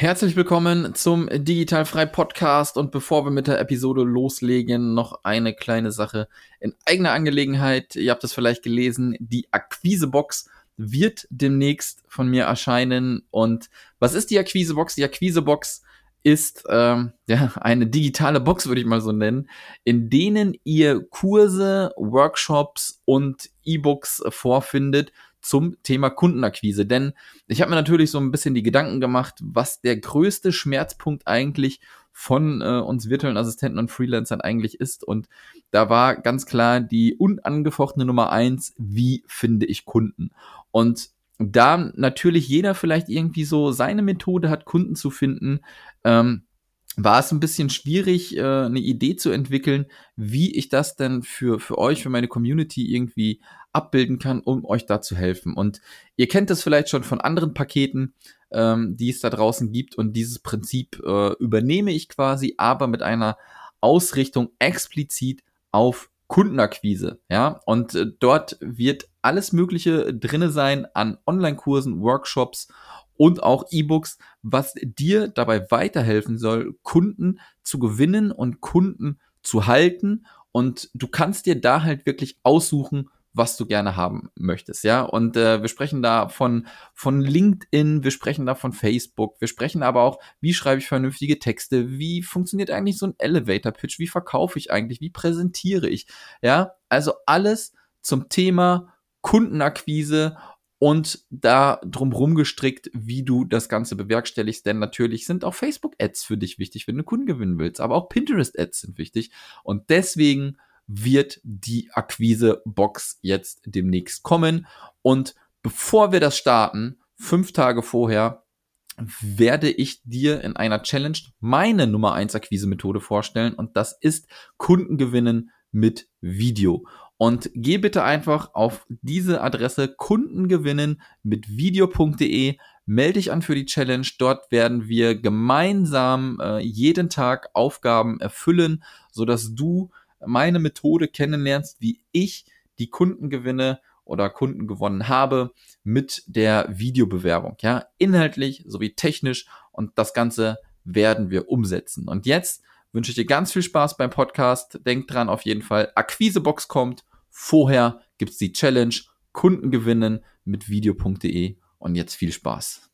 Herzlich willkommen zum Digitalfrei Podcast und bevor wir mit der Episode loslegen, noch eine kleine Sache in eigener Angelegenheit. Ihr habt es vielleicht gelesen, die Akquisebox wird demnächst von mir erscheinen. Und was ist die Akquisebox? Die Akquisebox ist ähm, ja, eine digitale Box, würde ich mal so nennen, in denen ihr Kurse, Workshops und E-Books vorfindet zum Thema Kundenakquise. Denn ich habe mir natürlich so ein bisschen die Gedanken gemacht, was der größte Schmerzpunkt eigentlich von äh, uns virtuellen Assistenten und Freelancern eigentlich ist. Und da war ganz klar die unangefochtene Nummer eins, wie finde ich Kunden? Und da natürlich jeder vielleicht irgendwie so seine Methode hat, Kunden zu finden, ähm, war es ein bisschen schwierig, äh, eine Idee zu entwickeln, wie ich das denn für, für euch, für meine Community irgendwie abbilden kann, um euch da zu helfen. Und ihr kennt das vielleicht schon von anderen Paketen, ähm, die es da draußen gibt. Und dieses Prinzip äh, übernehme ich quasi, aber mit einer Ausrichtung explizit auf Kundenakquise. Ja, und äh, dort wird alles Mögliche drinne sein an Online-Kursen, Workshops und auch E-Books, was dir dabei weiterhelfen soll, Kunden zu gewinnen und Kunden zu halten. Und du kannst dir da halt wirklich aussuchen, was du gerne haben möchtest, ja. Und äh, wir sprechen da von, von LinkedIn, wir sprechen da von Facebook, wir sprechen aber auch, wie schreibe ich vernünftige Texte, wie funktioniert eigentlich so ein Elevator-Pitch, wie verkaufe ich eigentlich, wie präsentiere ich, ja. Also alles zum Thema Kundenakquise und da drumherum gestrickt, wie du das Ganze bewerkstelligst. Denn natürlich sind auch Facebook-Ads für dich wichtig, wenn du Kunden gewinnen willst. Aber auch Pinterest-Ads sind wichtig. Und deswegen wird die Akquise-Box jetzt demnächst kommen. Und bevor wir das starten, fünf Tage vorher, werde ich dir in einer Challenge meine Nummer 1 Akquise-Methode vorstellen. Und das ist Kundengewinnen mit Video. Und geh bitte einfach auf diese Adresse Kundengewinnen mit video.de. Melde dich an für die Challenge. Dort werden wir gemeinsam äh, jeden Tag Aufgaben erfüllen, sodass du meine Methode kennenlernst, wie ich die Kunden gewinne oder Kunden gewonnen habe mit der Videobewerbung. Ja, inhaltlich sowie technisch und das Ganze werden wir umsetzen. Und jetzt wünsche ich dir ganz viel Spaß beim Podcast. Denk dran auf jeden Fall, Akquisebox kommt. Vorher gibt's die Challenge Kunden gewinnen mit video.de und jetzt viel Spaß.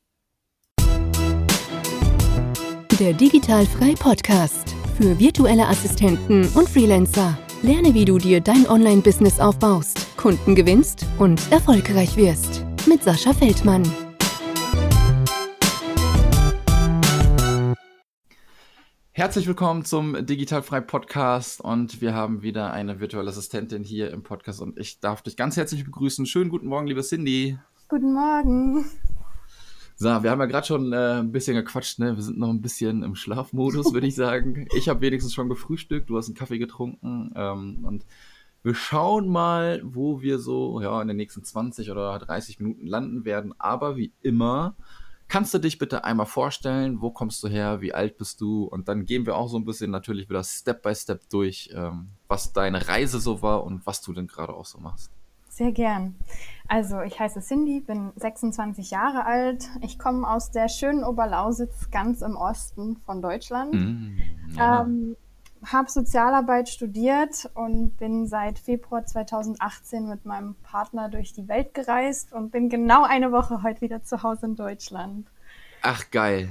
Der Digitalfrei Podcast für virtuelle Assistenten und Freelancer. Lerne, wie du dir dein Online-Business aufbaust, Kunden gewinnst und erfolgreich wirst. Mit Sascha Feldmann. Herzlich willkommen zum Digitalfrei Podcast und wir haben wieder eine virtuelle Assistentin hier im Podcast und ich darf dich ganz herzlich begrüßen. Schönen guten Morgen, liebe Cindy. Guten Morgen. So, wir haben ja gerade schon äh, ein bisschen gequatscht, ne? Wir sind noch ein bisschen im Schlafmodus, würde ich sagen. Ich habe wenigstens schon gefrühstückt, du hast einen Kaffee getrunken ähm, und wir schauen mal, wo wir so ja, in den nächsten 20 oder 30 Minuten landen werden. Aber wie immer, kannst du dich bitte einmal vorstellen, wo kommst du her, wie alt bist du? Und dann gehen wir auch so ein bisschen natürlich wieder Step by Step durch, ähm, was deine Reise so war und was du denn gerade auch so machst. Sehr gern. Also ich heiße Cindy, bin 26 Jahre alt. Ich komme aus der schönen Oberlausitz ganz im Osten von Deutschland. Mm, ja. ähm, habe Sozialarbeit studiert und bin seit Februar 2018 mit meinem Partner durch die Welt gereist und bin genau eine Woche heute wieder zu Hause in Deutschland. Ach geil.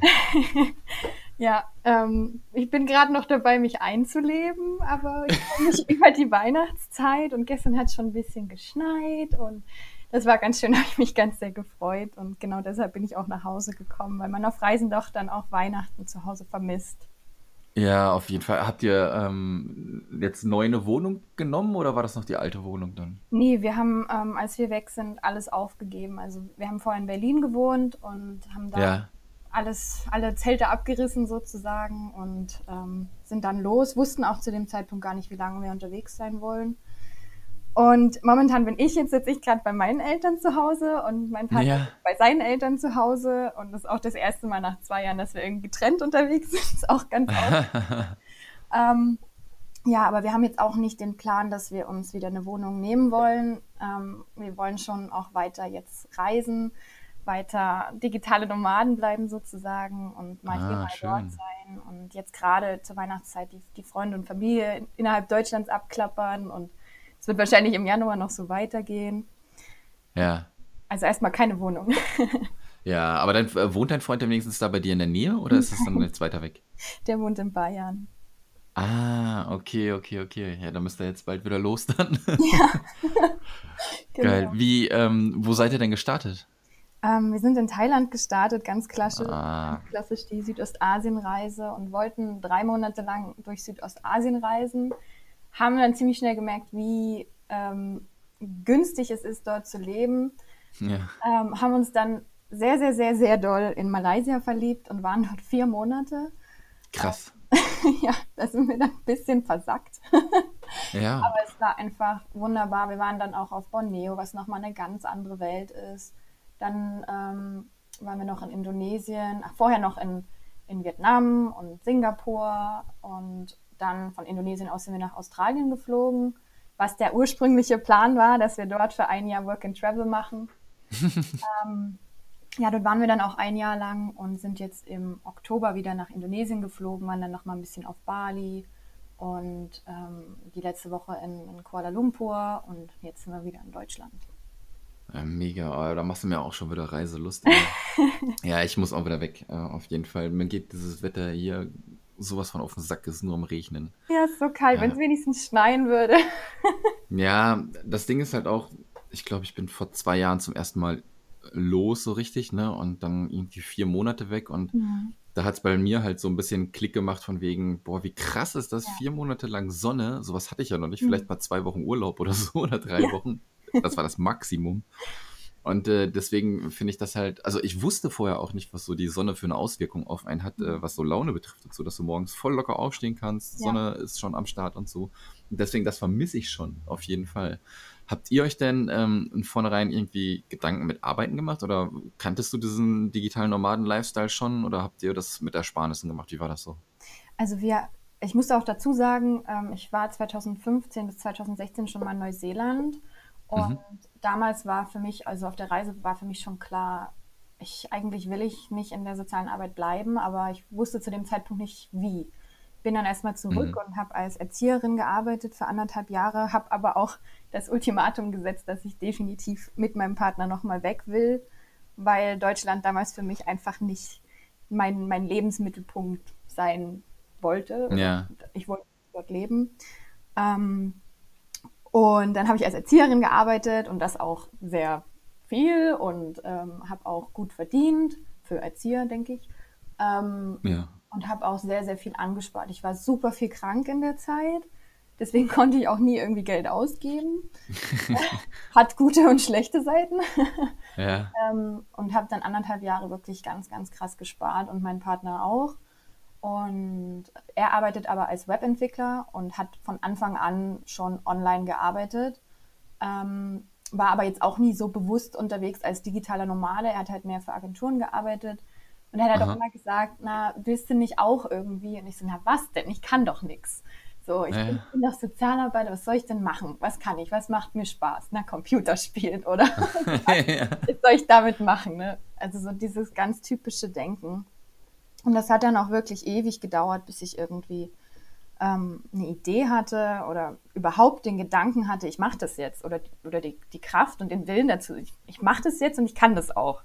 Ja, ähm, ich bin gerade noch dabei, mich einzuleben, aber ich freue mich über die Weihnachtszeit und gestern hat es schon ein bisschen geschneit und das war ganz schön, habe ich mich ganz sehr gefreut und genau deshalb bin ich auch nach Hause gekommen, weil man auf Reisen doch dann auch Weihnachten zu Hause vermisst. Ja, auf jeden Fall. Habt ihr ähm, jetzt neu eine Wohnung genommen oder war das noch die alte Wohnung dann? Nee, wir haben, ähm, als wir weg sind, alles aufgegeben. Also wir haben vorher in Berlin gewohnt und haben da ja alles, alle Zelte abgerissen sozusagen und ähm, sind dann los, wussten auch zu dem Zeitpunkt gar nicht, wie lange wir unterwegs sein wollen. Und momentan bin ich jetzt sitze ich gerade bei meinen Eltern zu Hause und mein Partner ja. bei seinen Eltern zu Hause und das ist auch das erste Mal nach zwei Jahren, dass wir irgendwie getrennt unterwegs sind. Das ist auch ganz ähm, ja, aber wir haben jetzt auch nicht den Plan, dass wir uns wieder eine Wohnung nehmen wollen. Ähm, wir wollen schon auch weiter jetzt reisen weiter digitale Nomaden bleiben sozusagen und mal ah, hier, mal schön. dort sein. Und jetzt gerade zur Weihnachtszeit die, die Freunde und Familie innerhalb Deutschlands abklappern und es wird wahrscheinlich im Januar noch so weitergehen. Ja. Also erstmal keine Wohnung. ja, aber dann äh, wohnt dein Freund dann wenigstens da bei dir in der Nähe oder ist es dann jetzt weiter weg? Der wohnt in Bayern. Ah, okay, okay, okay. Ja, dann müsst ihr jetzt bald wieder los dann. Ja. genau. Geil. Wie, ähm, wo seid ihr denn gestartet? Ähm, wir sind in Thailand gestartet, ganz klassisch, ah. klassisch die Südostasien-Reise und wollten drei Monate lang durch Südostasien reisen. Haben dann ziemlich schnell gemerkt, wie ähm, günstig es ist, dort zu leben. Ja. Ähm, haben uns dann sehr, sehr, sehr, sehr doll in Malaysia verliebt und waren dort vier Monate. Krass. ja, da sind wir dann ein bisschen versackt. ja. Aber es war einfach wunderbar. Wir waren dann auch auf Borneo, was nochmal eine ganz andere Welt ist. Dann ähm, waren wir noch in Indonesien, ach, vorher noch in, in Vietnam und Singapur und dann von Indonesien aus sind wir nach Australien geflogen, was der ursprüngliche Plan war, dass wir dort für ein Jahr Work and Travel machen. ähm, ja, dort waren wir dann auch ein Jahr lang und sind jetzt im Oktober wieder nach Indonesien geflogen, waren dann noch mal ein bisschen auf Bali und ähm, die letzte Woche in, in Kuala Lumpur und jetzt sind wir wieder in Deutschland. Ja, mega, oh, da machst du mir auch schon wieder Reiselust. ja, ich muss auch wieder weg, äh, auf jeden Fall. Mir geht dieses Wetter hier sowas von auf den Sack, es ist nur am Regnen. Ja, ist so kalt, ja. wenn es wenigstens schneien würde. ja, das Ding ist halt auch, ich glaube, ich bin vor zwei Jahren zum ersten Mal los, so richtig, ne? Und dann irgendwie vier Monate weg und mhm. da hat es bei mir halt so ein bisschen Klick gemacht von wegen, boah, wie krass ist das, ja. vier Monate lang Sonne, sowas hatte ich ja noch nicht, mhm. vielleicht mal zwei Wochen Urlaub oder so oder drei ja. Wochen. Das war das Maximum. Und äh, deswegen finde ich das halt, also ich wusste vorher auch nicht, was so die Sonne für eine Auswirkung auf einen hat, äh, was so Laune betrifft und so, dass du morgens voll locker aufstehen kannst, ja. Sonne ist schon am Start und so. Und deswegen, das vermisse ich schon, auf jeden Fall. Habt ihr euch denn ähm, in vornherein irgendwie Gedanken mit Arbeiten gemacht oder kanntest du diesen digitalen Nomaden-Lifestyle schon oder habt ihr das mit Ersparnissen gemacht? Wie war das so? Also wir, ich muss auch dazu sagen, ähm, ich war 2015 bis 2016 schon mal in Neuseeland und mhm. damals war für mich, also auf der Reise war für mich schon klar, ich eigentlich will ich nicht in der sozialen Arbeit bleiben, aber ich wusste zu dem Zeitpunkt nicht wie. Bin dann erstmal zurück mhm. und habe als Erzieherin gearbeitet für anderthalb Jahre, habe aber auch das Ultimatum gesetzt, dass ich definitiv mit meinem Partner nochmal weg will, weil Deutschland damals für mich einfach nicht mein, mein Lebensmittelpunkt sein wollte. Ja. Ich wollte dort leben. Ähm, und dann habe ich als Erzieherin gearbeitet und das auch sehr viel und ähm, habe auch gut verdient für Erzieher, denke ich. Ähm, ja. Und habe auch sehr, sehr viel angespart. Ich war super viel krank in der Zeit. Deswegen konnte ich auch nie irgendwie Geld ausgeben. Hat gute und schlechte Seiten. ja. ähm, und habe dann anderthalb Jahre wirklich ganz, ganz krass gespart und mein Partner auch. Und er arbeitet aber als Webentwickler und hat von Anfang an schon online gearbeitet. Ähm, war aber jetzt auch nie so bewusst unterwegs als digitaler Nomade. Er hat halt mehr für Agenturen gearbeitet. Und er hat halt auch immer gesagt, na, willst du nicht auch irgendwie? Und ich so, na was denn? Ich kann doch nichts. So, ich ja. bin, bin doch Sozialarbeiter, was soll ich denn machen? Was kann ich? Was macht mir Spaß? Na, Computer spielen, oder? ja. Was soll ich damit machen? Ne? Also so dieses ganz typische Denken. Und das hat dann auch wirklich ewig gedauert, bis ich irgendwie ähm, eine Idee hatte oder überhaupt den Gedanken hatte, ich mache das jetzt oder, oder die, die Kraft und den Willen dazu, ich, ich mache das jetzt und ich kann das auch.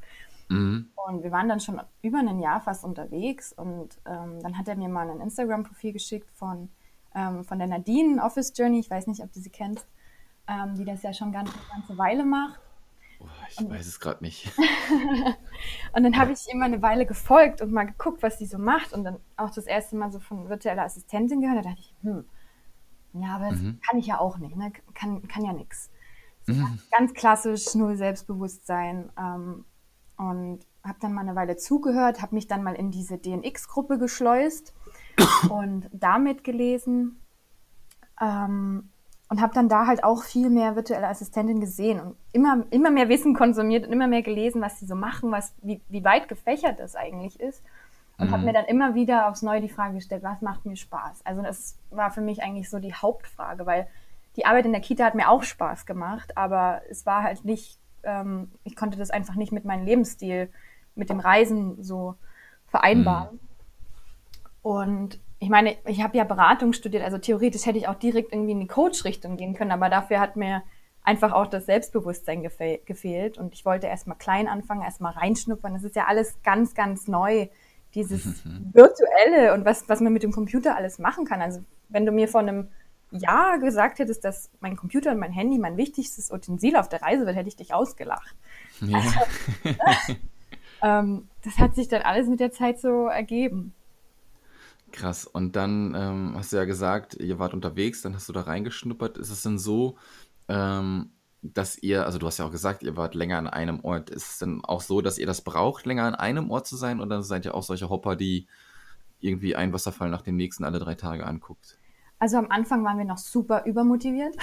Mhm. Und wir waren dann schon über ein Jahr fast unterwegs und ähm, dann hat er mir mal ein Instagram-Profil geschickt von, ähm, von der Nadine Office Journey, ich weiß nicht, ob du sie kennst, ähm, die das ja schon ganz, eine ganze Weile macht. Oh, ich und, weiß es gerade nicht. und dann habe ich immer eine Weile gefolgt und mal geguckt, was sie so macht. Und dann auch das erste Mal so von virtueller Assistentin gehört. Da dachte ich, hm, ja, aber das mhm. kann ich ja auch nicht. Ne? Kann, kann ja nichts. mhm. Ganz klassisch, null Selbstbewusstsein. Ähm, und habe dann mal eine Weile zugehört, habe mich dann mal in diese DNX-Gruppe geschleust und damit gelesen. Ähm, und habe dann da halt auch viel mehr virtuelle Assistentin gesehen und immer, immer mehr Wissen konsumiert und immer mehr gelesen, was sie so machen, was, wie, wie weit gefächert das eigentlich ist. Und mhm. habe mir dann immer wieder aufs Neue die Frage gestellt, was macht mir Spaß? Also das war für mich eigentlich so die Hauptfrage, weil die Arbeit in der Kita hat mir auch Spaß gemacht, aber es war halt nicht ähm, ich konnte das einfach nicht mit meinem Lebensstil, mit dem Reisen so vereinbaren. Mhm. Und ich meine, ich habe ja Beratung studiert, also theoretisch hätte ich auch direkt irgendwie in die Coach-Richtung gehen können, aber dafür hat mir einfach auch das Selbstbewusstsein gefehl gefehlt. Und ich wollte erstmal klein anfangen, erstmal reinschnuppern. Das ist ja alles ganz, ganz neu. Dieses Virtuelle und was, was man mit dem Computer alles machen kann. Also wenn du mir vor einem Jahr gesagt hättest, dass mein Computer und mein Handy mein wichtigstes Utensil auf der Reise wird, hätte ich dich ausgelacht. Ja. Also, ähm, das hat sich dann alles mit der Zeit so ergeben. Krass. Und dann ähm, hast du ja gesagt, ihr wart unterwegs, dann hast du da reingeschnuppert. Ist es denn so, ähm, dass ihr, also du hast ja auch gesagt, ihr wart länger an einem Ort. Ist es denn auch so, dass ihr das braucht, länger an einem Ort zu sein? Oder seid ihr auch solche Hopper, die irgendwie einen Wasserfall nach dem nächsten alle drei Tage anguckt? Also am Anfang waren wir noch super übermotiviert.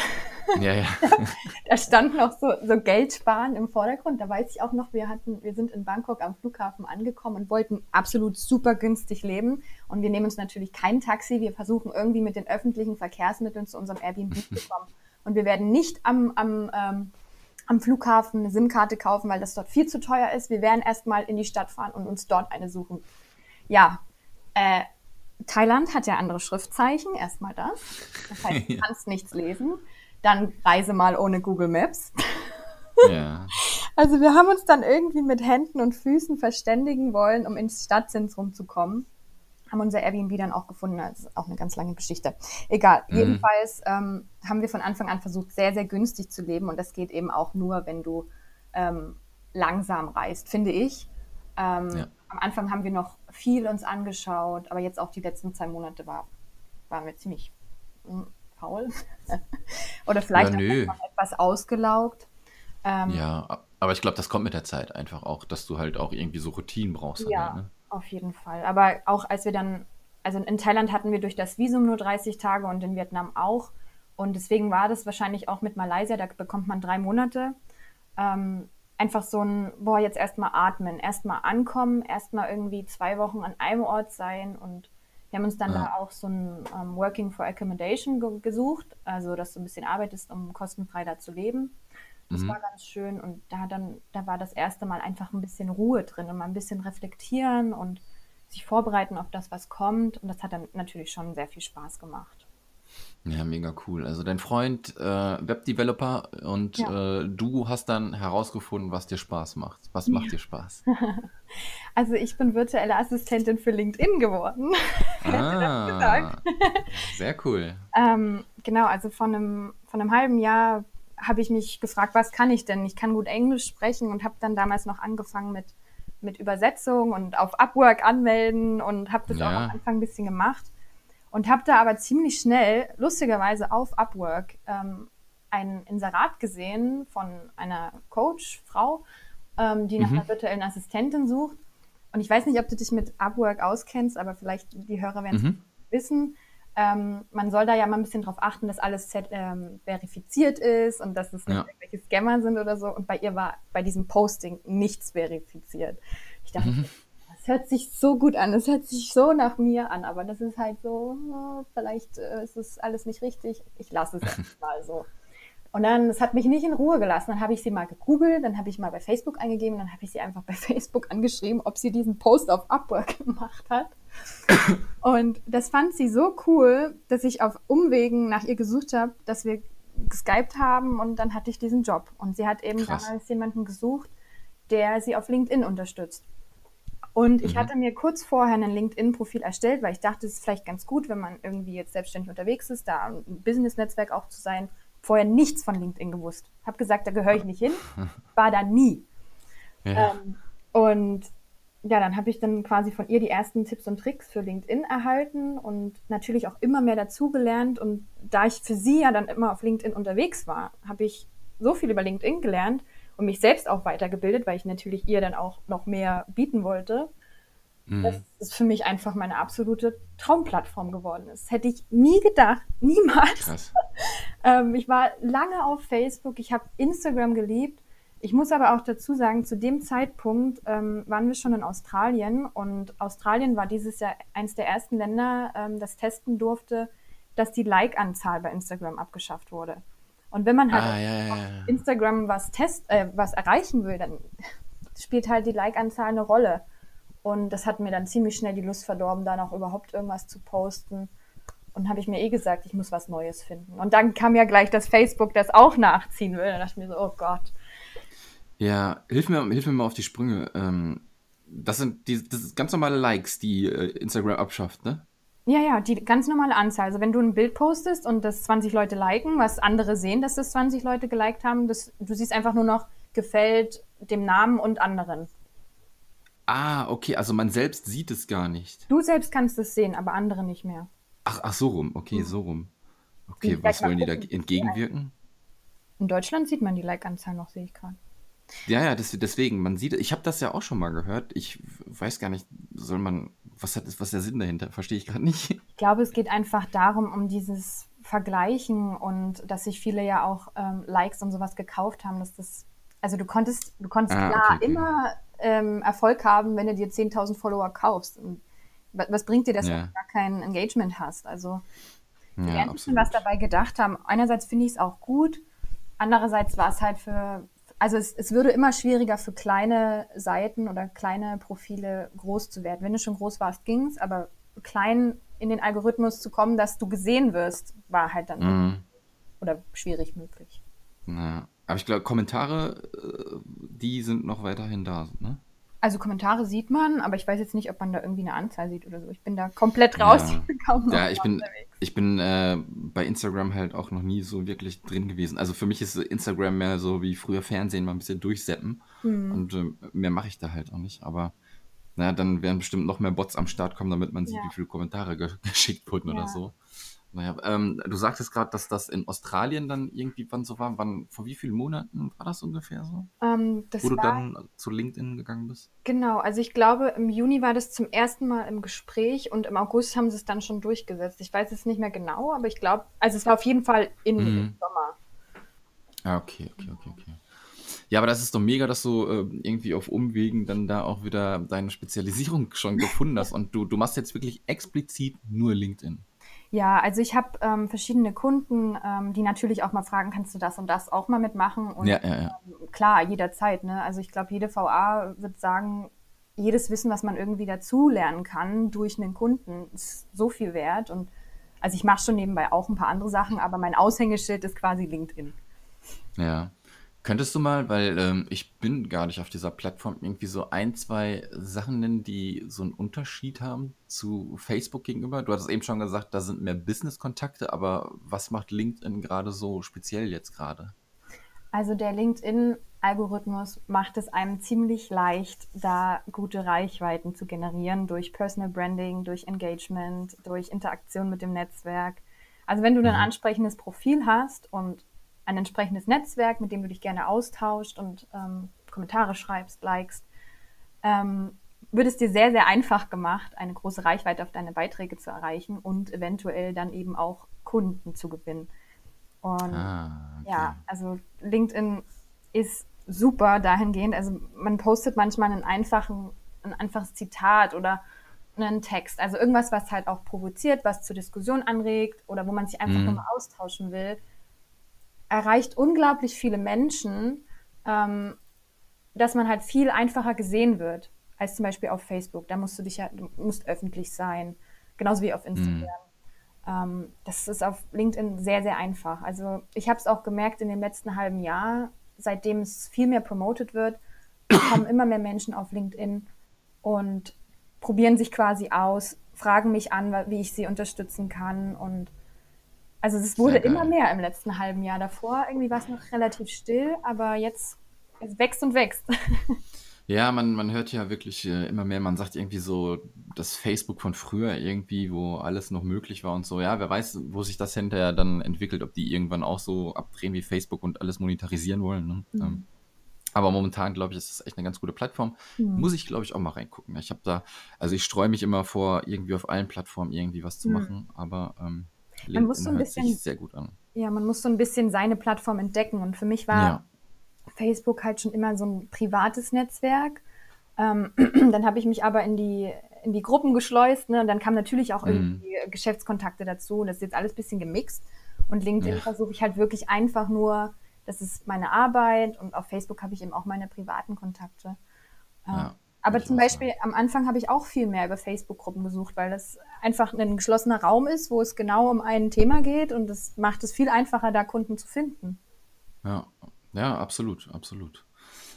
Ja, ja. da stand noch so, so Geld sparen im Vordergrund. Da weiß ich auch noch, wir hatten, wir sind in Bangkok am Flughafen angekommen und wollten absolut super günstig leben. Und wir nehmen uns natürlich kein Taxi. Wir versuchen irgendwie mit den öffentlichen Verkehrsmitteln zu unserem Airbnb zu kommen. Und wir werden nicht am, am, ähm, am Flughafen eine SIM-Karte kaufen, weil das dort viel zu teuer ist. Wir werden erstmal in die Stadt fahren und uns dort eine suchen. Ja, äh, Thailand hat ja andere Schriftzeichen, erstmal das. Das heißt, du kannst nichts lesen. Dann reise mal ohne Google Maps. Ja. Also wir haben uns dann irgendwie mit Händen und Füßen verständigen wollen, um ins Stadtzentrum zu kommen. Haben unser Airbnb dann auch gefunden. Das ist auch eine ganz lange Geschichte. Egal. Mhm. Jedenfalls ähm, haben wir von Anfang an versucht, sehr, sehr günstig zu leben. Und das geht eben auch nur, wenn du ähm, langsam reist, finde ich. Ähm, ja. Am Anfang haben wir noch viel uns angeschaut, aber jetzt auch die letzten zwei Monate war, waren wir ziemlich hm, faul. Oder vielleicht ja, etwas ausgelaugt. Ähm, ja, aber ich glaube, das kommt mit der Zeit einfach auch, dass du halt auch irgendwie so Routinen brauchst. Ja, halt, ne? auf jeden Fall. Aber auch als wir dann, also in Thailand hatten wir durch das Visum nur 30 Tage und in Vietnam auch. Und deswegen war das wahrscheinlich auch mit Malaysia, da bekommt man drei Monate. Ähm, einfach so ein, boah, jetzt erstmal atmen, erstmal ankommen, erstmal irgendwie zwei Wochen an einem Ort sein und wir haben uns dann ja. da auch so ein um, ähm, Working for Accommodation ge gesucht, also dass du ein bisschen arbeitest, um kostenfrei da zu leben. Das mhm. war ganz schön und da dann, da war das erste Mal einfach ein bisschen Ruhe drin und mal ein bisschen reflektieren und sich vorbereiten auf das, was kommt und das hat dann natürlich schon sehr viel Spaß gemacht. Ja, mega cool. Also dein Freund, äh, Webdeveloper und Ja. äh, du hast dann herausgefunden, was dir Spaß macht. Was macht dir Spaß? Also ich bin virtuelle Assistentin für LinkedIn geworden. Ah, sehr cool. Ähm, genau, also von einem, von einem halben Jahr habe ich mich gefragt, was kann ich denn? Ich kann gut Englisch sprechen und habe dann damals noch angefangen mit, mit Übersetzung und auf Upwork anmelden und habe das auch am Anfang ein bisschen gemacht. Und habe da aber ziemlich schnell, lustigerweise auf Upwork, ähm, ein Inserat gesehen von einer Coach-Frau, ähm, die nach mhm. einer virtuellen Assistentin sucht. Und ich weiß nicht, ob du dich mit Upwork auskennst, aber vielleicht die Hörer werden es mhm. wissen. Ähm, man soll da ja mal ein bisschen drauf achten, dass alles ähm, verifiziert ist und dass es nicht ja. irgendwelche Scammer sind oder so. Und bei ihr war bei diesem Posting nichts verifiziert. Ich dachte, mhm es hört sich so gut an, es hört sich so nach mir an, aber das ist halt so, vielleicht äh, ist es alles nicht richtig, ich lasse es mal so. Und dann, das hat mich nicht in Ruhe gelassen. Dann habe ich sie mal gegoogelt, dann habe ich mal bei Facebook eingegeben, dann habe ich sie einfach bei Facebook angeschrieben, ob sie diesen Post auf Upwork gemacht hat. Und das fand sie so cool, dass ich auf Umwegen nach ihr gesucht habe, dass wir geskypt haben und dann hatte ich diesen Job. Und sie hat eben Krass. damals jemanden gesucht, der sie auf LinkedIn unterstützt. Und ich mhm. hatte mir kurz vorher ein LinkedIn-Profil erstellt, weil ich dachte, es ist vielleicht ganz gut, wenn man irgendwie jetzt selbstständig unterwegs ist, da ein Business-Netzwerk auch zu sein. Vorher nichts von LinkedIn gewusst. Habe gesagt, da gehöre ich nicht hin. War da nie. Ja. Ähm, und ja, dann habe ich dann quasi von ihr die ersten Tipps und Tricks für LinkedIn erhalten und natürlich auch immer mehr dazugelernt. Und da ich für sie ja dann immer auf LinkedIn unterwegs war, habe ich so viel über LinkedIn gelernt, und mich selbst auch weitergebildet, weil ich natürlich ihr dann auch noch mehr bieten wollte. Mhm. Das ist für mich einfach meine absolute Traumplattform geworden ist. Hätte ich nie gedacht, niemals. ähm, ich war lange auf Facebook, ich habe Instagram geliebt. Ich muss aber auch dazu sagen, zu dem Zeitpunkt ähm, waren wir schon in Australien und Australien war dieses Jahr eines der ersten Länder, ähm, das testen durfte, dass die Like-Anzahl bei Instagram abgeschafft wurde. Und wenn man halt ah, ja, ja, auf Instagram was test, äh, was erreichen will, dann spielt halt die Like-Anzahl eine Rolle. Und das hat mir dann ziemlich schnell die Lust verdorben, da noch überhaupt irgendwas zu posten. Und habe ich mir eh gesagt, ich muss was Neues finden. Und dann kam ja gleich, dass Facebook das auch nachziehen will. Da dachte ich mir so, oh Gott. Ja, hilf mir, hilf mir mal auf die Sprünge. Ähm, das sind die, das ist ganz normale Likes, die äh, Instagram abschafft, ne? Ja, ja, die ganz normale Anzahl. Also wenn du ein Bild postest und das 20 Leute liken, was andere sehen, dass das 20 Leute geliked haben, das, du siehst einfach nur noch gefällt dem Namen und anderen. Ah, okay, also man selbst sieht es gar nicht. Du selbst kannst es sehen, aber andere nicht mehr. Ach, ach so rum, okay, mhm. so rum. Okay, was wollen die da entgegenwirken? In Deutschland sieht man die Like-Anzahl noch, sehe ich gerade. Ja, ja, das, deswegen, man sieht, ich habe das ja auch schon mal gehört. Ich weiß gar nicht, soll man, was hat was ist der Sinn dahinter? Verstehe ich gerade nicht. Ich glaube, es geht einfach darum, um dieses Vergleichen und dass sich viele ja auch ähm, Likes und sowas gekauft haben, dass das, also du konntest, du konntest ah, klar okay, immer ähm, Erfolg haben, wenn du dir 10.000 Follower kaufst. Und was bringt dir das, ja. wenn du gar kein Engagement hast? Also, die ja, werden bisschen was dabei gedacht haben. Einerseits finde ich es auch gut, andererseits war es halt für also es, es würde immer schwieriger für kleine Seiten oder kleine Profile groß zu werden. Wenn du schon groß warst, ging es, aber klein in den Algorithmus zu kommen, dass du gesehen wirst, war halt dann mhm. oder schwierig möglich. Ja. Aber ich glaube, Kommentare, äh, die sind noch weiterhin da, ne? Also Kommentare sieht man, aber ich weiß jetzt nicht, ob man da irgendwie eine Anzahl sieht oder so. Ich bin da komplett raus. Ja, ja ich bin, ich bin äh, bei Instagram halt auch noch nie so wirklich drin gewesen. Also für mich ist Instagram mehr so wie früher Fernsehen, mal ein bisschen durchseppen. Mhm. Und äh, mehr mache ich da halt auch nicht. Aber naja, dann werden bestimmt noch mehr Bots am Start kommen, damit man sieht, ja. wie viele Kommentare ge geschickt wurden ja. oder so. Naja, ähm, du sagtest gerade, dass das in Australien dann irgendwie wann so war. Wann, vor wie vielen Monaten war das ungefähr so? Ähm, das Wo du dann zu LinkedIn gegangen bist? Genau, also ich glaube, im Juni war das zum ersten Mal im Gespräch und im August haben sie es dann schon durchgesetzt. Ich weiß es nicht mehr genau, aber ich glaube, also es war auf jeden Fall in, mhm. im Sommer. Ah, okay, okay, okay, okay. Ja, aber das ist doch mega, dass du äh, irgendwie auf Umwegen dann da auch wieder deine Spezialisierung schon gefunden hast und du, du machst jetzt wirklich explizit nur LinkedIn. Ja, also ich habe ähm, verschiedene Kunden, ähm, die natürlich auch mal fragen, kannst du das und das auch mal mitmachen? Und ja, ja, ja. Ähm, klar, jederzeit. Ne? Also ich glaube, jede VA wird sagen, jedes Wissen, was man irgendwie dazu lernen kann durch einen Kunden, ist so viel wert. Und also ich mache schon nebenbei auch ein paar andere Sachen, aber mein Aushängeschild ist quasi LinkedIn. Ja. Könntest du mal, weil ähm, ich bin gar nicht auf dieser Plattform, irgendwie so ein, zwei Sachen nennen, die so einen Unterschied haben zu Facebook gegenüber? Du hattest eben schon gesagt, da sind mehr Business-Kontakte, aber was macht LinkedIn gerade so speziell jetzt gerade? Also der LinkedIn-Algorithmus macht es einem ziemlich leicht, da gute Reichweiten zu generieren durch Personal Branding, durch Engagement, durch Interaktion mit dem Netzwerk. Also wenn du ein mhm. ansprechendes Profil hast und ein entsprechendes Netzwerk, mit dem du dich gerne austauscht und ähm, Kommentare schreibst, likest, ähm, wird es dir sehr, sehr einfach gemacht, eine große Reichweite auf deine Beiträge zu erreichen und eventuell dann eben auch Kunden zu gewinnen. Und ah, okay. ja, also LinkedIn ist super dahingehend. Also man postet manchmal einen einfachen, ein einfaches Zitat oder einen Text. Also irgendwas, was halt auch provoziert, was zur Diskussion anregt oder wo man sich einfach mhm. nur mal austauschen will erreicht unglaublich viele Menschen, ähm, dass man halt viel einfacher gesehen wird als zum Beispiel auf Facebook. Da musst du dich ja, du musst öffentlich sein, genauso wie auf Instagram. Mhm. Ähm, das ist auf LinkedIn sehr, sehr einfach. Also ich habe es auch gemerkt in dem letzten halben Jahr, seitdem es viel mehr promoted wird, kommen immer mehr Menschen auf LinkedIn und probieren sich quasi aus, fragen mich an, wie ich sie unterstützen kann und also es wurde immer mehr im letzten halben Jahr. Davor irgendwie war es noch relativ still, aber jetzt es wächst und wächst. Ja, man, man hört ja wirklich äh, immer mehr, man sagt irgendwie so, das Facebook von früher irgendwie, wo alles noch möglich war und so. Ja, wer weiß, wo sich das hinterher dann entwickelt, ob die irgendwann auch so abdrehen wie Facebook und alles monetarisieren wollen. Ne? Mhm. Ähm, aber momentan, glaube ich, ist das echt eine ganz gute Plattform. Mhm. Muss ich, glaube ich, auch mal reingucken. Ich habe da, also ich streue mich immer vor, irgendwie auf allen Plattformen irgendwie was zu mhm. machen, aber ähm, man muss so ein bisschen, sehr gut an. Ja, man muss so ein bisschen seine Plattform entdecken. Und für mich war ja. Facebook halt schon immer so ein privates Netzwerk. Ähm, dann habe ich mich aber in die, in die Gruppen geschleust. Ne? Und dann kamen natürlich auch mhm. irgendwie Geschäftskontakte dazu. Das ist jetzt alles ein bisschen gemixt. Und LinkedIn ja. versuche ich halt wirklich einfach nur, das ist meine Arbeit und auf Facebook habe ich eben auch meine privaten Kontakte. Ja, ähm, aber zum Beispiel am Anfang habe ich auch viel mehr über Facebook-Gruppen gesucht, weil das einfach ein geschlossener Raum ist, wo es genau um ein Thema geht und das macht es viel einfacher, da Kunden zu finden. Ja, ja, absolut, absolut.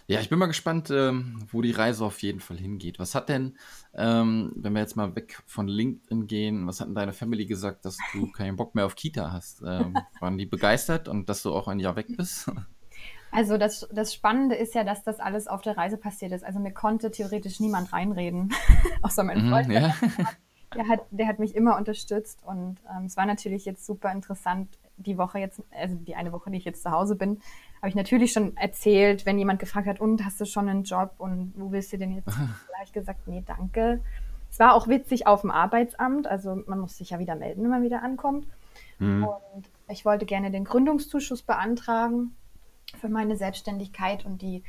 Ja, ich bin mal gespannt, ähm, wo die Reise auf jeden Fall hingeht. Was hat denn, ähm, wenn wir jetzt mal weg von LinkedIn gehen, was hat denn deine Family gesagt, dass du keinen Bock mehr auf Kita hast? Ähm, waren die begeistert und dass du auch ein Jahr weg bist? Also das, das Spannende ist ja, dass das alles auf der Reise passiert ist. Also mir konnte theoretisch niemand reinreden, außer mein mhm, Freund. Mm, ja. der, hat, der hat mich immer unterstützt und ähm, es war natürlich jetzt super interessant, die Woche jetzt, also die eine Woche, die ich jetzt zu Hause bin, habe ich natürlich schon erzählt, wenn jemand gefragt hat, und hast du schon einen Job und wo willst du denn jetzt? da habe ich gesagt, nee, danke. Es war auch witzig auf dem Arbeitsamt, also man muss sich ja wieder melden, wenn man wieder ankommt. Mhm. Und ich wollte gerne den Gründungszuschuss beantragen für meine Selbstständigkeit und die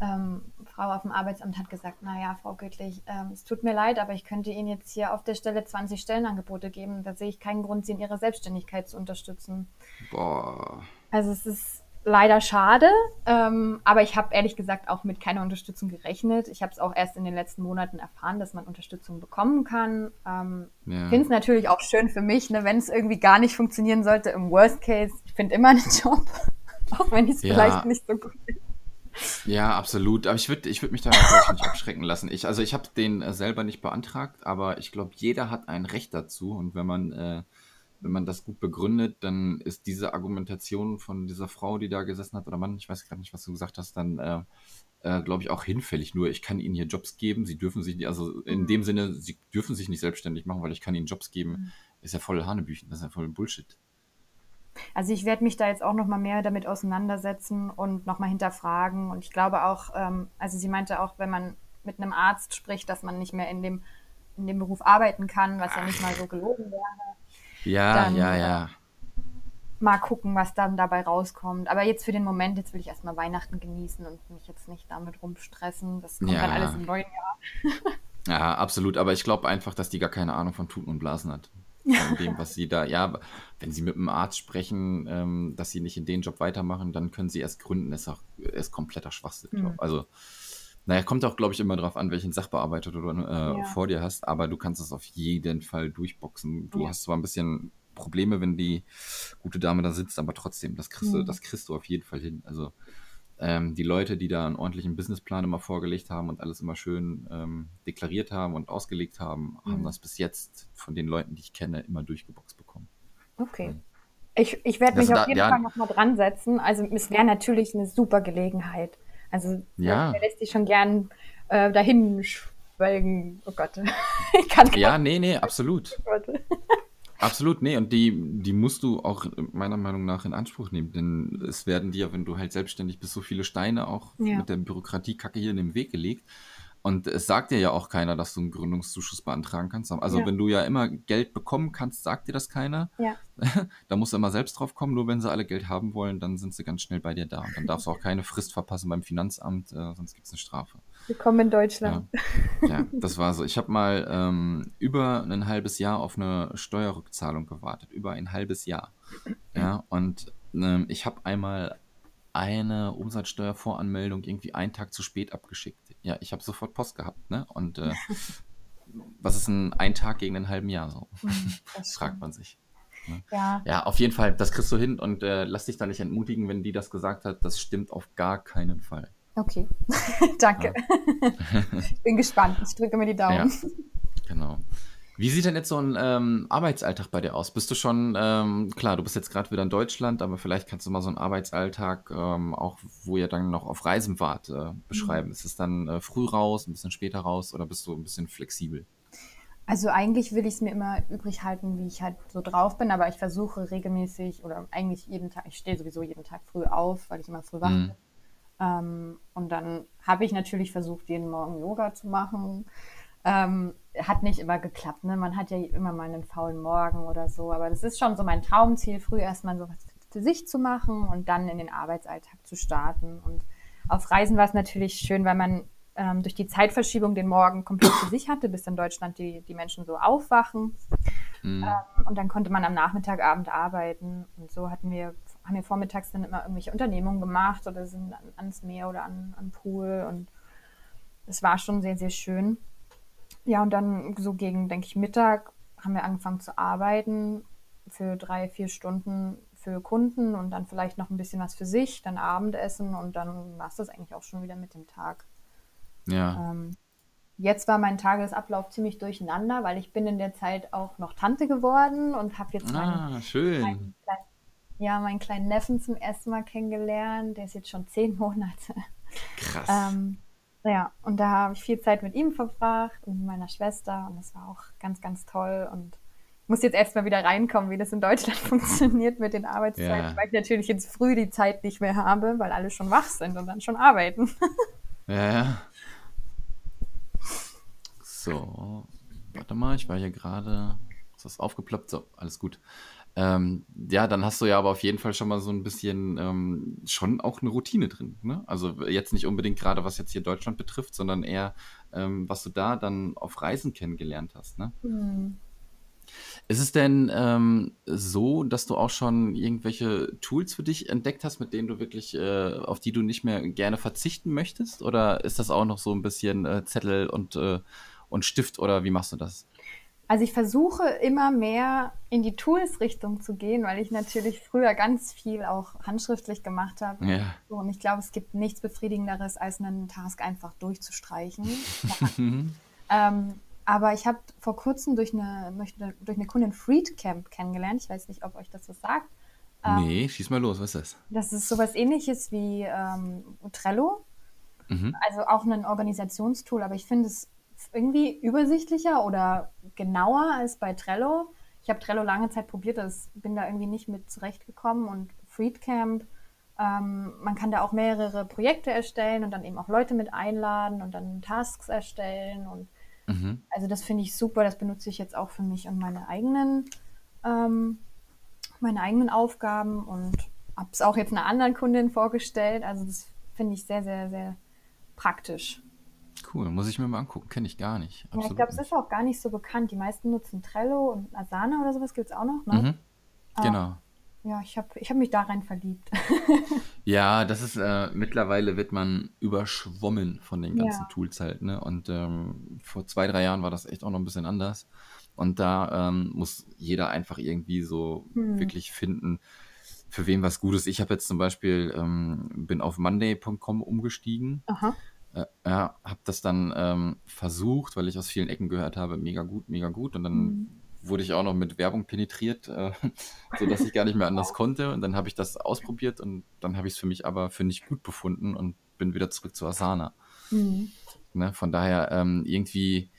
ähm, Frau auf dem Arbeitsamt hat gesagt, naja, Frau Göttlich, ähm, es tut mir leid, aber ich könnte Ihnen jetzt hier auf der Stelle 20 Stellenangebote geben. Da sehe ich keinen Grund, Sie in Ihrer Selbstständigkeit zu unterstützen. Boah. Also es ist leider schade, ähm, aber ich habe ehrlich gesagt auch mit keiner Unterstützung gerechnet. Ich habe es auch erst in den letzten Monaten erfahren, dass man Unterstützung bekommen kann. Ähm, ja. Finde es natürlich auch schön für mich, ne, wenn es irgendwie gar nicht funktionieren sollte. Im Worst Case, ich finde immer einen Job, auch wenn ich es ja. vielleicht nicht so gut finde. Ja, absolut. Aber ich würde ich würd mich da nicht abschrecken lassen. Ich, also ich habe den äh, selber nicht beantragt, aber ich glaube, jeder hat ein Recht dazu. Und wenn man äh, wenn man das gut begründet, dann ist diese Argumentation von dieser Frau, die da gesessen hat, oder Mann, ich weiß gerade nicht, was du gesagt hast, dann äh, äh, glaube ich auch hinfällig. Nur ich kann ihnen hier Jobs geben, sie dürfen sich, also in dem Sinne, sie dürfen sich nicht selbstständig machen, weil ich kann ihnen Jobs geben, mhm. ist ja voll Hanebüchen, das ist ja voll Bullshit. Also ich werde mich da jetzt auch noch mal mehr damit auseinandersetzen und noch mal hinterfragen. Und ich glaube auch, ähm, also sie meinte auch, wenn man mit einem Arzt spricht, dass man nicht mehr in dem, in dem Beruf arbeiten kann, was ja nicht mal so gelogen wäre. Ja, dann, ja, ja. Mal gucken, was dann dabei rauskommt. Aber jetzt für den Moment, jetzt will ich erstmal Weihnachten genießen und mich jetzt nicht damit rumstressen. Das kommt ja. dann alles im neuen Jahr. ja, absolut. Aber ich glaube einfach, dass die gar keine Ahnung von Tuten und Blasen hat. Von dem, was sie da, ja, wenn sie mit einem Arzt sprechen, ähm, dass sie nicht in den Job weitermachen, dann können sie erst gründen. Das ist auch ist kompletter Schwachsinn. Mhm. Also, naja, kommt auch, glaube ich, immer darauf an, welchen Sachbearbeiter du äh, ja. vor dir hast, aber du kannst das auf jeden Fall durchboxen. Du ja. hast zwar ein bisschen Probleme, wenn die gute Dame da sitzt, aber trotzdem, das kriegst, mhm. du, das kriegst du auf jeden Fall hin. Also ähm, die Leute, die da einen ordentlichen Businessplan immer vorgelegt haben und alles immer schön ähm, deklariert haben und ausgelegt haben, mhm. haben das bis jetzt von den Leuten, die ich kenne, immer durchgeboxt bekommen. Okay. Ich, ich werde mich auf jeden da, Fall nochmal dran setzen. Also es wäre natürlich eine super Gelegenheit. Also ja. der lässt sich schon gern äh, dahin schwelgen. Oh Gott. ich kann ja, nee, nee, absolut. Oh absolut, nee, und die, die musst du auch meiner Meinung nach in Anspruch nehmen, denn es werden dir, wenn du halt selbstständig bist, so viele Steine auch ja. mit der Bürokratiekacke hier in den Weg gelegt. Und es sagt dir ja auch keiner, dass du einen Gründungszuschuss beantragen kannst. Also ja. wenn du ja immer Geld bekommen kannst, sagt dir das keiner. Ja. da musst du immer selbst drauf kommen. Nur wenn sie alle Geld haben wollen, dann sind sie ganz schnell bei dir da. Und dann darfst du auch keine Frist verpassen beim Finanzamt, äh, sonst gibt es eine Strafe. Willkommen in Deutschland. Ja, ja das war so. Ich habe mal ähm, über ein halbes Jahr auf eine Steuerrückzahlung gewartet. Über ein halbes Jahr. Ja, und ähm, ich habe einmal eine Umsatzsteuervoranmeldung irgendwie einen Tag zu spät abgeschickt. Ja, ich habe sofort Post gehabt, ne? Und äh, was ist ein, ein Tag gegen einen halben Jahr so? Mhm, Fragt man sich. Ne? Ja. ja, auf jeden Fall, das kriegst du hin und äh, lass dich da nicht entmutigen, wenn die das gesagt hat. Das stimmt auf gar keinen Fall. Okay, danke. Ich bin gespannt. Ich drücke mir die Daumen. Ja, genau. Wie sieht denn jetzt so ein ähm, Arbeitsalltag bei dir aus? Bist du schon, ähm, klar, du bist jetzt gerade wieder in Deutschland, aber vielleicht kannst du mal so einen Arbeitsalltag, ähm, auch wo ihr dann noch auf Reisen wart, äh, beschreiben. Mhm. Ist es dann äh, früh raus, ein bisschen später raus oder bist du ein bisschen flexibel? Also eigentlich will ich es mir immer übrig halten, wie ich halt so drauf bin, aber ich versuche regelmäßig oder eigentlich jeden Tag, ich stehe sowieso jeden Tag früh auf, weil ich immer früh wach mhm. Ähm, und dann habe ich natürlich versucht, jeden Morgen Yoga zu machen. Ähm, hat nicht immer geklappt. Ne? Man hat ja immer mal einen faulen Morgen oder so. Aber das ist schon so mein Traumziel, früh erstmal so was für sich zu machen und dann in den Arbeitsalltag zu starten. Und auf Reisen war es natürlich schön, weil man ähm, durch die Zeitverschiebung den Morgen komplett für sich hatte, bis in Deutschland die, die Menschen so aufwachen. Mhm. Ähm, und dann konnte man am Nachmittag, Abend arbeiten. Und so hatten wir, haben wir vormittags dann immer irgendwelche Unternehmungen gemacht oder sind an, ans Meer oder an, an Pool. Und es war schon sehr, sehr schön. Ja, und dann so gegen, denke ich, Mittag haben wir angefangen zu arbeiten für drei, vier Stunden für Kunden und dann vielleicht noch ein bisschen was für sich, dann Abendessen und dann war es das eigentlich auch schon wieder mit dem Tag. Ja. Ähm, jetzt war mein Tagesablauf ziemlich durcheinander, weil ich bin in der Zeit auch noch Tante geworden und habe jetzt ah, meinen, schön. Meinen kleinen, ja, meinen kleinen Neffen zum ersten Mal kennengelernt. Der ist jetzt schon zehn Monate. Krass. Ähm, ja, und da habe ich viel Zeit mit ihm verbracht und mit meiner Schwester und das war auch ganz, ganz toll und muss jetzt erstmal wieder reinkommen, wie das in Deutschland funktioniert mit den Arbeitszeiten, ja. weil ich natürlich jetzt früh die Zeit nicht mehr habe, weil alle schon wach sind und dann schon arbeiten. ja, ja. So, warte mal, ich war hier gerade. Ist das aufgeploppt? So, alles gut. Ähm, ja, dann hast du ja aber auf jeden Fall schon mal so ein bisschen ähm, schon auch eine Routine drin. Ne? Also jetzt nicht unbedingt gerade, was jetzt hier Deutschland betrifft, sondern eher, ähm, was du da dann auf Reisen kennengelernt hast. Ne? Mhm. Ist es denn ähm, so, dass du auch schon irgendwelche Tools für dich entdeckt hast, mit denen du wirklich, äh, auf die du nicht mehr gerne verzichten möchtest? Oder ist das auch noch so ein bisschen äh, Zettel und, äh, und Stift oder wie machst du das? Also ich versuche immer mehr in die Tools-Richtung zu gehen, weil ich natürlich früher ganz viel auch handschriftlich gemacht habe. Ja. Und ich glaube, es gibt nichts Befriedigenderes, als einen Task einfach durchzustreichen. ähm, aber ich habe vor kurzem durch eine, durch eine, durch eine Kundin Freedcamp kennengelernt. Ich weiß nicht, ob euch das was sagt. Ähm, nee, schieß mal los, was ist das? Das ist sowas ähnliches wie ähm, Trello. Mhm. Also auch ein Organisationstool, aber ich finde es irgendwie übersichtlicher oder genauer als bei Trello. Ich habe Trello lange Zeit probiert, das bin da irgendwie nicht mit zurechtgekommen und Freedcamp, ähm, man kann da auch mehrere Projekte erstellen und dann eben auch Leute mit einladen und dann Tasks erstellen und Mhm. Also das finde ich super, das benutze ich jetzt auch für mich und meine eigenen, ähm, meine eigenen Aufgaben und habe es auch jetzt einer anderen Kundin vorgestellt. Also das finde ich sehr, sehr, sehr praktisch. Cool, muss ich mir mal angucken, kenne ich gar nicht. ja, ich glaube, es ist auch gar nicht so bekannt. Die meisten nutzen Trello und Asana oder sowas gibt es auch noch, ne? Mhm. Genau. Ja, ich habe ich hab mich da rein verliebt. ja, das ist, äh, mittlerweile wird man überschwommen von den ganzen ja. Tools halt, ne? Und ähm, vor zwei, drei Jahren war das echt auch noch ein bisschen anders. Und da ähm, muss jeder einfach irgendwie so hm. wirklich finden, für wen was Gutes. Ich habe jetzt zum Beispiel, ähm, bin auf monday.com umgestiegen. Aha. Äh, ja, habe das dann ähm, versucht, weil ich aus vielen Ecken gehört habe, mega gut, mega gut. Und dann mhm wurde ich auch noch mit Werbung penetriert, äh, sodass ich gar nicht mehr anders konnte. Und dann habe ich das ausprobiert und dann habe ich es für mich aber für nicht gut befunden und bin wieder zurück zu Asana. Mhm. Ne, von daher ähm, irgendwie,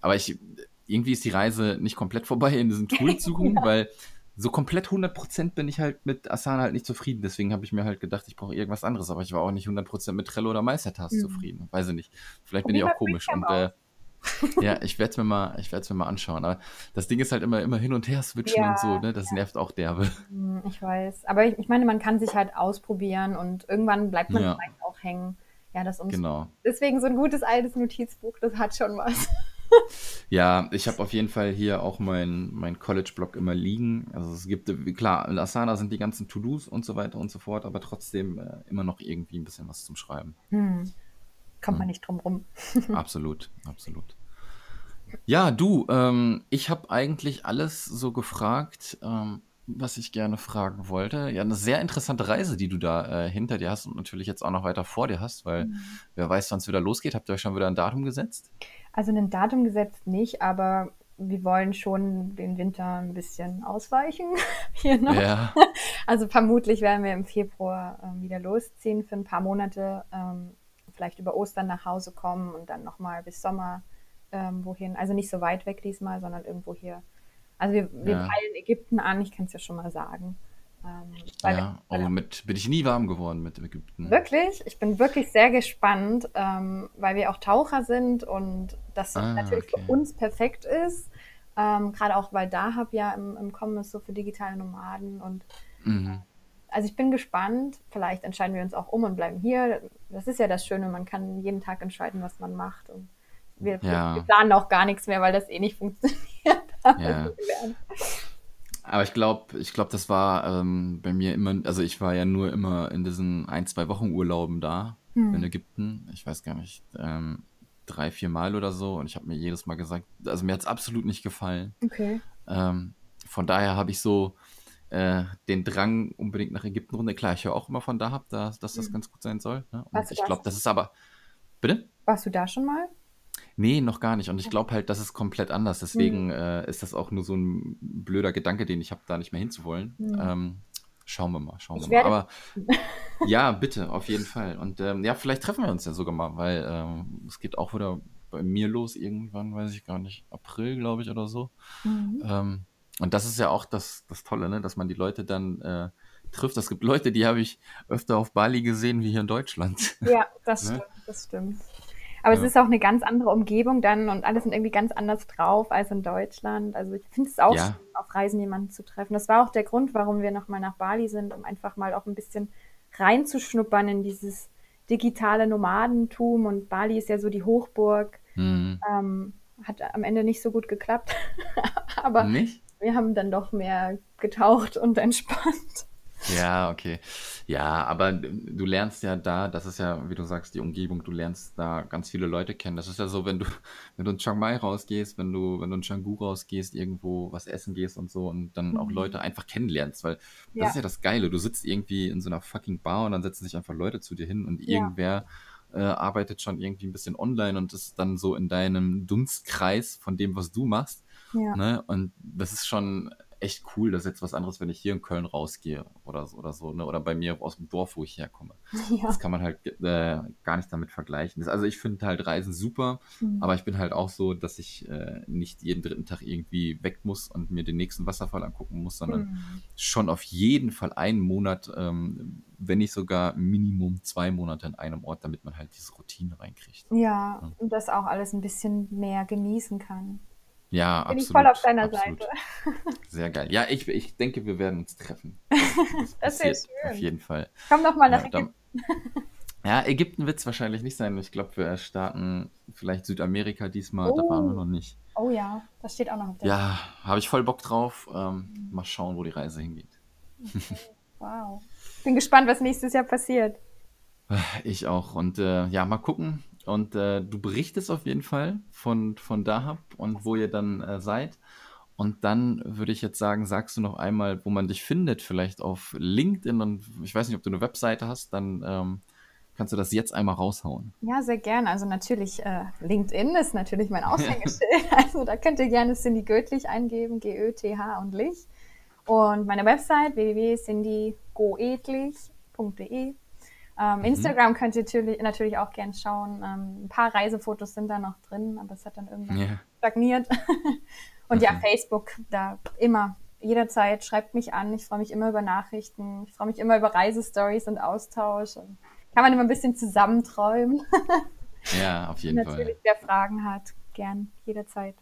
aber ich, irgendwie ist die Reise nicht komplett vorbei in diesen Toolsuchen, weil so komplett 100% bin ich halt mit Asana halt nicht zufrieden. Deswegen habe ich mir halt gedacht, ich brauche irgendwas anderes. Aber ich war auch nicht 100% mit Trello oder Meistertask mhm. zufrieden. Weiß ich nicht. Vielleicht bin ich auch komisch. Und äh, ja, ich werde es mir mal, ich mir mal anschauen. Aber das Ding ist halt immer, immer hin und her switchen ja, und so, ne? Das ja. nervt auch derbe. Hm, ich weiß. Aber ich, ich, meine, man kann sich halt ausprobieren und irgendwann bleibt man ja. vielleicht auch hängen. Ja, das. Genau. Deswegen so ein gutes altes Notizbuch, das hat schon was. Ja, ich habe auf jeden Fall hier auch mein, mein College-Blog immer liegen. Also es gibt, klar, in Asana sind die ganzen To-Dos und so weiter und so fort, aber trotzdem äh, immer noch irgendwie ein bisschen was zum Schreiben. Hm kommt man hm. nicht drum rum. absolut, absolut. Ja, du, ähm, ich habe eigentlich alles so gefragt, ähm, was ich gerne fragen wollte. Ja, eine sehr interessante Reise, die du da äh, hinter dir hast und natürlich jetzt auch noch weiter vor dir hast, weil mhm. wer weiß, wann es wieder losgeht. Habt ihr euch schon wieder ein Datum gesetzt? Also ein Datum gesetzt nicht, aber wir wollen schon den Winter ein bisschen ausweichen hier noch. Ja. Also vermutlich werden wir im Februar äh, wieder losziehen für ein paar Monate. Ähm, vielleicht über Ostern nach Hause kommen und dann nochmal bis Sommer ähm, wohin. Also nicht so weit weg diesmal, sondern irgendwo hier. Also wir, wir ja. peilen Ägypten an, ich kann es ja schon mal sagen. Ähm, ja, aber oh, mit bin ich nie warm geworden mit Ägypten. Wirklich? Ich bin wirklich sehr gespannt, ähm, weil wir auch Taucher sind und das ah, natürlich okay. für uns perfekt ist. Ähm, Gerade auch, weil Dahab ja im, im Kommen ist, so für digitale Nomaden und mhm also ich bin gespannt. Vielleicht entscheiden wir uns auch um und bleiben hier. Das ist ja das Schöne, man kann jeden Tag entscheiden, was man macht. Und wir, ja. wir planen auch gar nichts mehr, weil das eh nicht funktioniert ja. Aber ich glaube, ich glaube, das war ähm, bei mir immer, also ich war ja nur immer in diesen ein, zwei Wochen Urlauben da hm. in Ägypten. Ich weiß gar nicht, ähm, drei, vier Mal oder so. Und ich habe mir jedes Mal gesagt, also mir hat es absolut nicht gefallen. Okay. Ähm, von daher habe ich so äh, den Drang unbedingt nach Ägypten runter. Klar, ich höre auch immer von da, hab, da dass das hm. ganz gut sein soll. Ne? Und ich glaube, das ist aber. Bitte? Warst du da schon mal? Nee, noch gar nicht. Und ich glaube halt, das ist komplett anders. Deswegen mhm. äh, ist das auch nur so ein blöder Gedanke, den ich habe, da nicht mehr hinzuwollen. Mhm. Ähm, schauen wir mal, schauen ich wir mal. Aber ja, bitte, auf jeden Fall. Und ähm, ja, vielleicht treffen wir uns ja sogar mal, weil ähm, es geht auch wieder bei mir los irgendwann, weiß ich gar nicht, April, glaube ich, oder so. Mhm. Ähm, und das ist ja auch das, das Tolle, ne? dass man die Leute dann äh, trifft. Es gibt Leute, die habe ich öfter auf Bali gesehen wie hier in Deutschland. Ja, das ne? stimmt, das stimmt. Aber ja. es ist auch eine ganz andere Umgebung dann und alles sind irgendwie ganz anders drauf als in Deutschland. Also ich finde es auch ja. schön, auf Reisen jemanden zu treffen. Das war auch der Grund, warum wir nochmal nach Bali sind, um einfach mal auch ein bisschen reinzuschnuppern in dieses digitale Nomadentum. Und Bali ist ja so die Hochburg. Mhm. Ähm, hat am Ende nicht so gut geklappt. Aber nicht? wir haben dann doch mehr getaucht und entspannt. Ja, okay. Ja, aber du lernst ja da, das ist ja, wie du sagst, die Umgebung, du lernst da ganz viele Leute kennen. Das ist ja so, wenn du, wenn du in Chiang Mai rausgehst, wenn du, wenn du in Canggu rausgehst, irgendwo was essen gehst und so und dann mhm. auch Leute einfach kennenlernst, weil ja. das ist ja das Geile. Du sitzt irgendwie in so einer fucking Bar und dann setzen sich einfach Leute zu dir hin und ja. irgendwer äh, arbeitet schon irgendwie ein bisschen online und ist dann so in deinem Dunstkreis von dem, was du machst. Ja. Ne? Und das ist schon echt cool. Das ist jetzt was anderes, wenn ich hier in Köln rausgehe oder so, oder so, ne? Oder bei mir aus dem Dorf, wo ich herkomme. Ja. Das kann man halt äh, gar nicht damit vergleichen. Das, also ich finde halt Reisen super, mhm. aber ich bin halt auch so, dass ich äh, nicht jeden dritten Tag irgendwie weg muss und mir den nächsten Wasserfall angucken muss, sondern mhm. schon auf jeden Fall einen Monat, ähm, wenn nicht sogar Minimum zwei Monate in einem Ort, damit man halt diese Routine reinkriegt. Ja, ja. und das auch alles ein bisschen mehr genießen kann. Ja, Bin absolut. ich voll auf deiner absolut. Seite. Sehr geil. Ja, ich, ich denke, wir werden uns treffen. Das, das wäre schön. Auf jeden Fall. Komm doch mal nach ja, Ägypten. ja, Ägypten wird es wahrscheinlich nicht sein. Ich glaube, wir starten vielleicht Südamerika diesmal. Oh. Da waren wir noch nicht. Oh ja, das steht auch noch auf der Ja, habe ich voll Bock drauf. Ähm, mal schauen, wo die Reise hingeht. Okay. Wow. Bin gespannt, was nächstes Jahr passiert. Ich auch. Und äh, ja, mal gucken. Und äh, du berichtest auf jeden Fall von, von Dahab und wo ihr dann äh, seid. Und dann würde ich jetzt sagen, sagst du noch einmal, wo man dich findet, vielleicht auf LinkedIn. Und ich weiß nicht, ob du eine Webseite hast, dann ähm, kannst du das jetzt einmal raushauen. Ja, sehr gerne. Also natürlich, äh, LinkedIn ist natürlich mein Aushängeschild. also da könnt ihr gerne Cindy Göttlich eingeben, G-Ö-T-H und Lich. Und meine Website www.cindygoedlich.de ähm, mhm. Instagram könnt ihr natürlich, natürlich auch gerne schauen. Ähm, ein paar Reisefotos sind da noch drin, aber es hat dann irgendwann yeah. stagniert. und okay. ja, Facebook, da immer, jederzeit, schreibt mich an. Ich freue mich immer über Nachrichten. Ich freue mich immer über Reisestories und Austausch. Und kann man immer ein bisschen zusammenträumen. ja, auf jeden natürlich, Fall. Natürlich, wer Fragen hat, gern, jederzeit.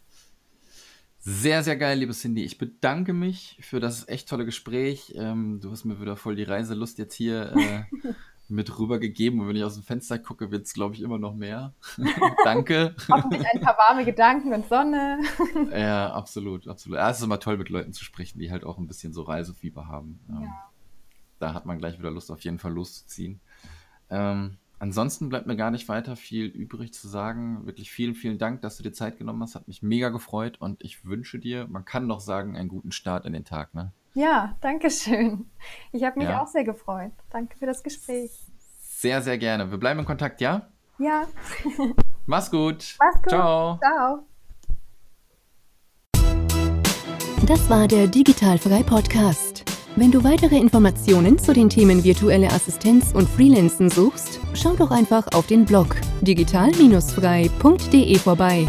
Sehr, sehr geil, liebe Cindy. Ich bedanke mich für das echt tolle Gespräch. Ähm, du hast mir wieder voll die Reiselust jetzt hier äh, mit rübergegeben. Und wenn ich aus dem Fenster gucke, wird es, glaube ich, immer noch mehr. Danke. Hoffentlich ein paar warme Gedanken und Sonne. ja, absolut, absolut. Ja, es ist immer toll, mit Leuten zu sprechen, die halt auch ein bisschen so Reisefieber haben. Ähm, ja. Da hat man gleich wieder Lust, auf jeden Fall loszuziehen. Ähm, ansonsten bleibt mir gar nicht weiter viel übrig zu sagen. Wirklich vielen, vielen Dank, dass du dir Zeit genommen hast. Hat mich mega gefreut und ich wünsche dir, man kann noch sagen, einen guten Start in den Tag. Ne? Ja, danke schön. Ich habe mich ja. auch sehr gefreut. Danke für das Gespräch. Sehr, sehr gerne. Wir bleiben in Kontakt, ja? Ja. Mach's gut. Mach's gut. Ciao. Ciao. Das war der Digitalfrei Podcast. Wenn du weitere Informationen zu den Themen virtuelle Assistenz und Freelancen suchst, schau doch einfach auf den Blog digital-frei.de vorbei.